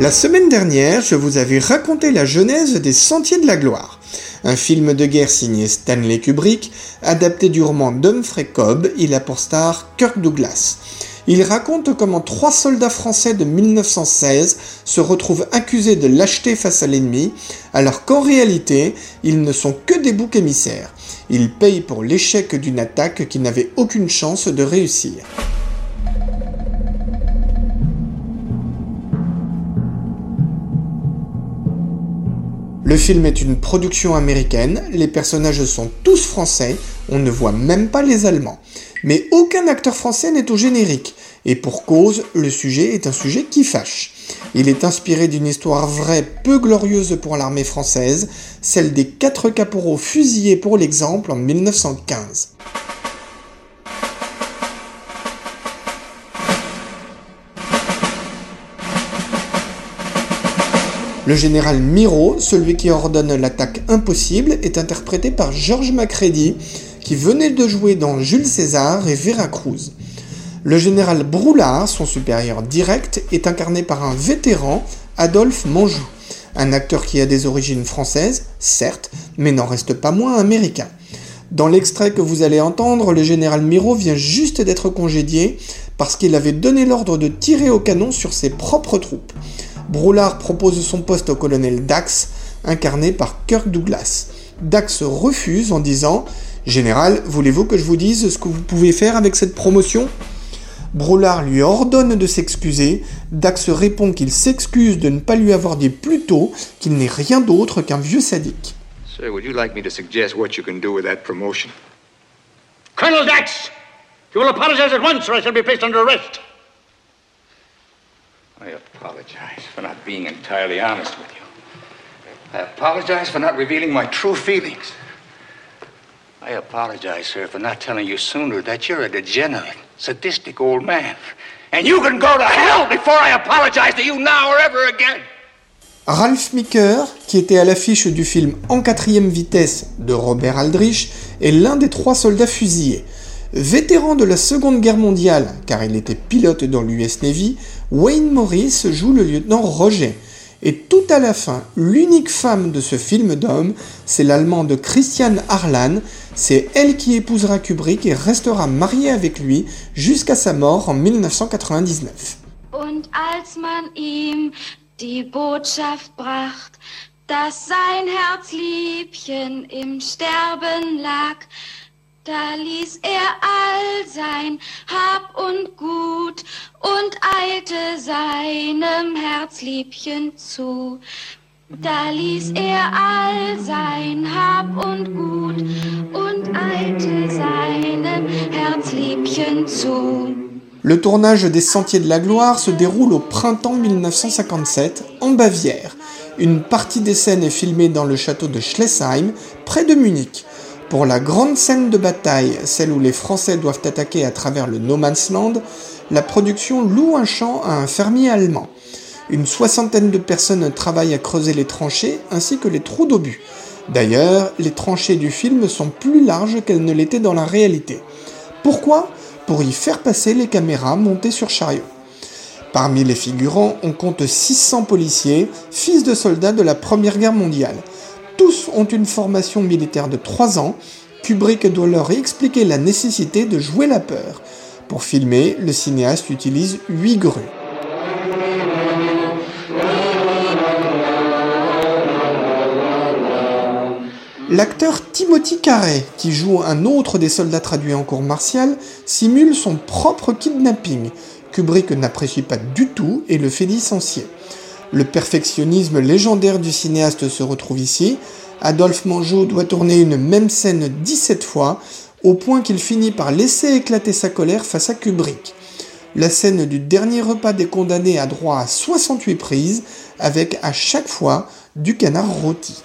La semaine dernière, je vous avais raconté la genèse des Sentiers de la Gloire, un film de guerre signé Stanley Kubrick, adapté du roman d'Humphrey Cobb, il a pour star Kirk Douglas. Il raconte comment trois soldats français de 1916 se retrouvent accusés de lâcheté face à l'ennemi, alors qu'en réalité, ils ne sont que des boucs émissaires. Ils payent pour l'échec d'une attaque qui n'avait aucune chance de réussir. Le film est une production américaine, les personnages sont tous français, on ne voit même pas les Allemands. Mais aucun acteur français n'est au générique, et pour cause, le sujet est un sujet qui fâche. Il est inspiré d'une histoire vraie peu glorieuse pour l'armée française, celle des quatre caporaux fusillés pour l'exemple en 1915. Le général Miro, celui qui ordonne l'attaque impossible, est interprété par George Macready, qui venait de jouer dans Jules César et Veracruz. Le général Broulard, son supérieur direct, est incarné par un vétéran, Adolphe Manjou, un acteur qui a des origines françaises, certes, mais n'en reste pas moins américain. Dans l'extrait que vous allez entendre, le général Miro vient juste d'être congédié parce qu'il avait donné l'ordre de tirer au canon sur ses propres troupes. Broulard propose son poste au colonel Dax, incarné par Kirk Douglas. Dax refuse en disant Général, voulez-vous que je vous dise ce que vous pouvez faire avec cette promotion? Broulard lui ordonne de s'excuser. Dax répond qu'il s'excuse de ne pas lui avoir dit plus tôt qu'il n'est rien d'autre qu'un vieux sadique. Sir, would you like me to suggest what you can do with that promotion? Colonel Dax! You will apologize at once or I shall be placed under arrest. I apologize for not being entirely honest with you. I apologize for not revealing my true feelings. I apologize, sir, for not telling you sooner that you're a degenerate, sadistic old man. And you can go to hell before I apologize to you now or ever again. Ralph Meeker, qui était à l'affiche du film En quatrième vitesse de Robert Aldrich, est l'un des trois soldats fusillés. Vétéran de la Seconde Guerre mondiale, car il était pilote dans l'US Navy, Wayne Morris joue le lieutenant Roger. Et tout à la fin, l'unique femme de ce film d'homme, c'est l'allemande Christiane Harlan. C'est elle qui épousera Kubrick et restera mariée avec lui jusqu'à sa mort en 1999. Und als man ihm die Botschaft bracht, dass sein Herzliebchen im Sterben lag, da ließ er all sein Hab und Gut und eilte seinem Herzliebchen zu. Da ließ er all sein Hab und Gut und eilte seinem Herzliebchen zu. Le tournage des Sentiers de la Gloire se déroule au printemps 1957 en Bavière. Une partie des scènes est filmée dans le château de Schlesheim, près de Munich. Pour la grande scène de bataille, celle où les Français doivent attaquer à travers le No Man's Land, la production loue un champ à un fermier allemand. Une soixantaine de personnes travaillent à creuser les tranchées ainsi que les trous d'obus. D'ailleurs, les tranchées du film sont plus larges qu'elles ne l'étaient dans la réalité. Pourquoi? Pour y faire passer les caméras montées sur chariot. Parmi les figurants, on compte 600 policiers, fils de soldats de la Première Guerre mondiale. Tous ont une formation militaire de 3 ans. Kubrick doit leur expliquer la nécessité de jouer la peur. Pour filmer, le cinéaste utilise 8 grues. L'acteur Timothy Carey, qui joue un autre des soldats traduits en cours martial, simule son propre kidnapping. Kubrick n'apprécie pas du tout et le fait licencier. Le perfectionnisme légendaire du cinéaste se retrouve ici. Adolphe Manjot doit tourner une même scène 17 fois. au point qu'il finit par laisser éclater sa colère face à Kubrick. La scène du dernier repas des condamnés a droit à 68 prises, avec à chaque fois du canard rôti.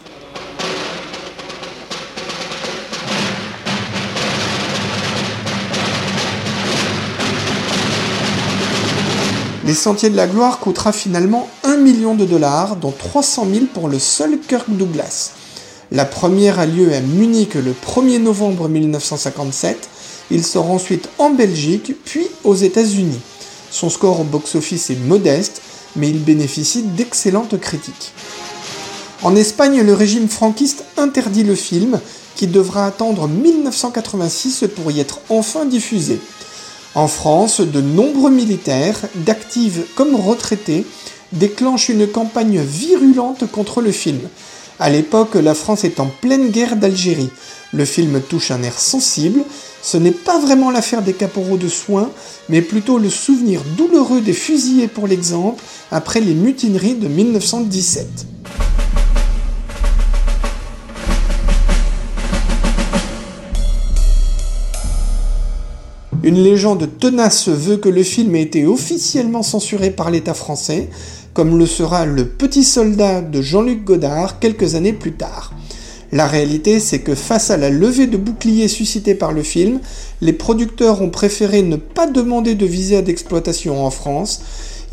Les Sentiers de la Gloire coûtera finalement 1 million de dollars, dont 300 000 pour le seul Kirk Douglas. La première a lieu à Munich le 1er novembre 1957. Il sort ensuite en Belgique, puis aux États-Unis. Son score au box-office est modeste, mais il bénéficie d'excellentes critiques. En Espagne, le régime franquiste interdit le film, qui devra attendre 1986 pour y être enfin diffusé. En France, de nombreux militaires, d'actifs comme retraités, déclenchent une campagne virulente contre le film. À l'époque, la France est en pleine guerre d'Algérie. Le film touche un air sensible. Ce n'est pas vraiment l'affaire des caporaux de soins, mais plutôt le souvenir douloureux des fusillés pour l'exemple après les mutineries de 1917. Une légende tenace veut que le film ait été officiellement censuré par l'État français, comme le sera Le Petit Soldat de Jean-Luc Godard quelques années plus tard. La réalité, c'est que face à la levée de boucliers suscitée par le film, les producteurs ont préféré ne pas demander de visa d'exploitation en France.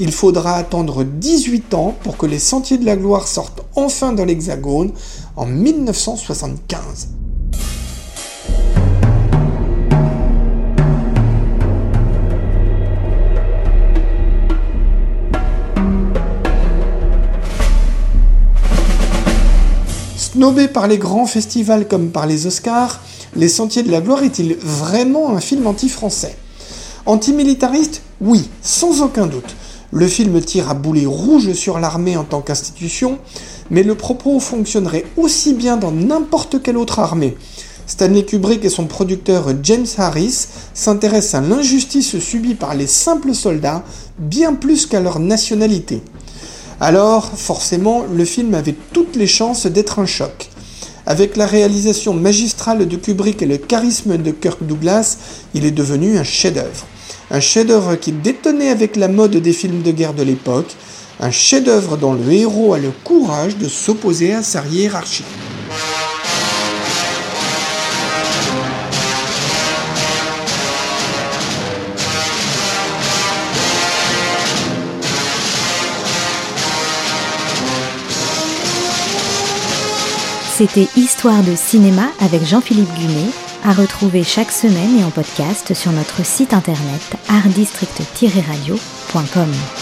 Il faudra attendre 18 ans pour que les Sentiers de la Gloire sortent enfin dans l'Hexagone en 1975. Snobé par les grands festivals comme par les Oscars, Les Sentiers de la Gloire est-il vraiment un film anti-français? Antimilitariste Oui, sans aucun doute. Le film tire à boulet rouge sur l'armée en tant qu'institution, mais le propos fonctionnerait aussi bien dans n'importe quelle autre armée. Stanley Kubrick et son producteur James Harris s'intéressent à l'injustice subie par les simples soldats bien plus qu'à leur nationalité. Alors, forcément, le film avait toutes les chances d'être un choc. Avec la réalisation magistrale de Kubrick et le charisme de Kirk Douglas, il est devenu un chef-d'œuvre. Un chef-d'œuvre qui détonnait avec la mode des films de guerre de l'époque, un chef-d'œuvre dont le héros a le courage de s'opposer à sa hiérarchie. C'était Histoire de cinéma avec Jean-Philippe Gunet, à retrouver chaque semaine et en podcast sur notre site internet artdistrict-radio.com.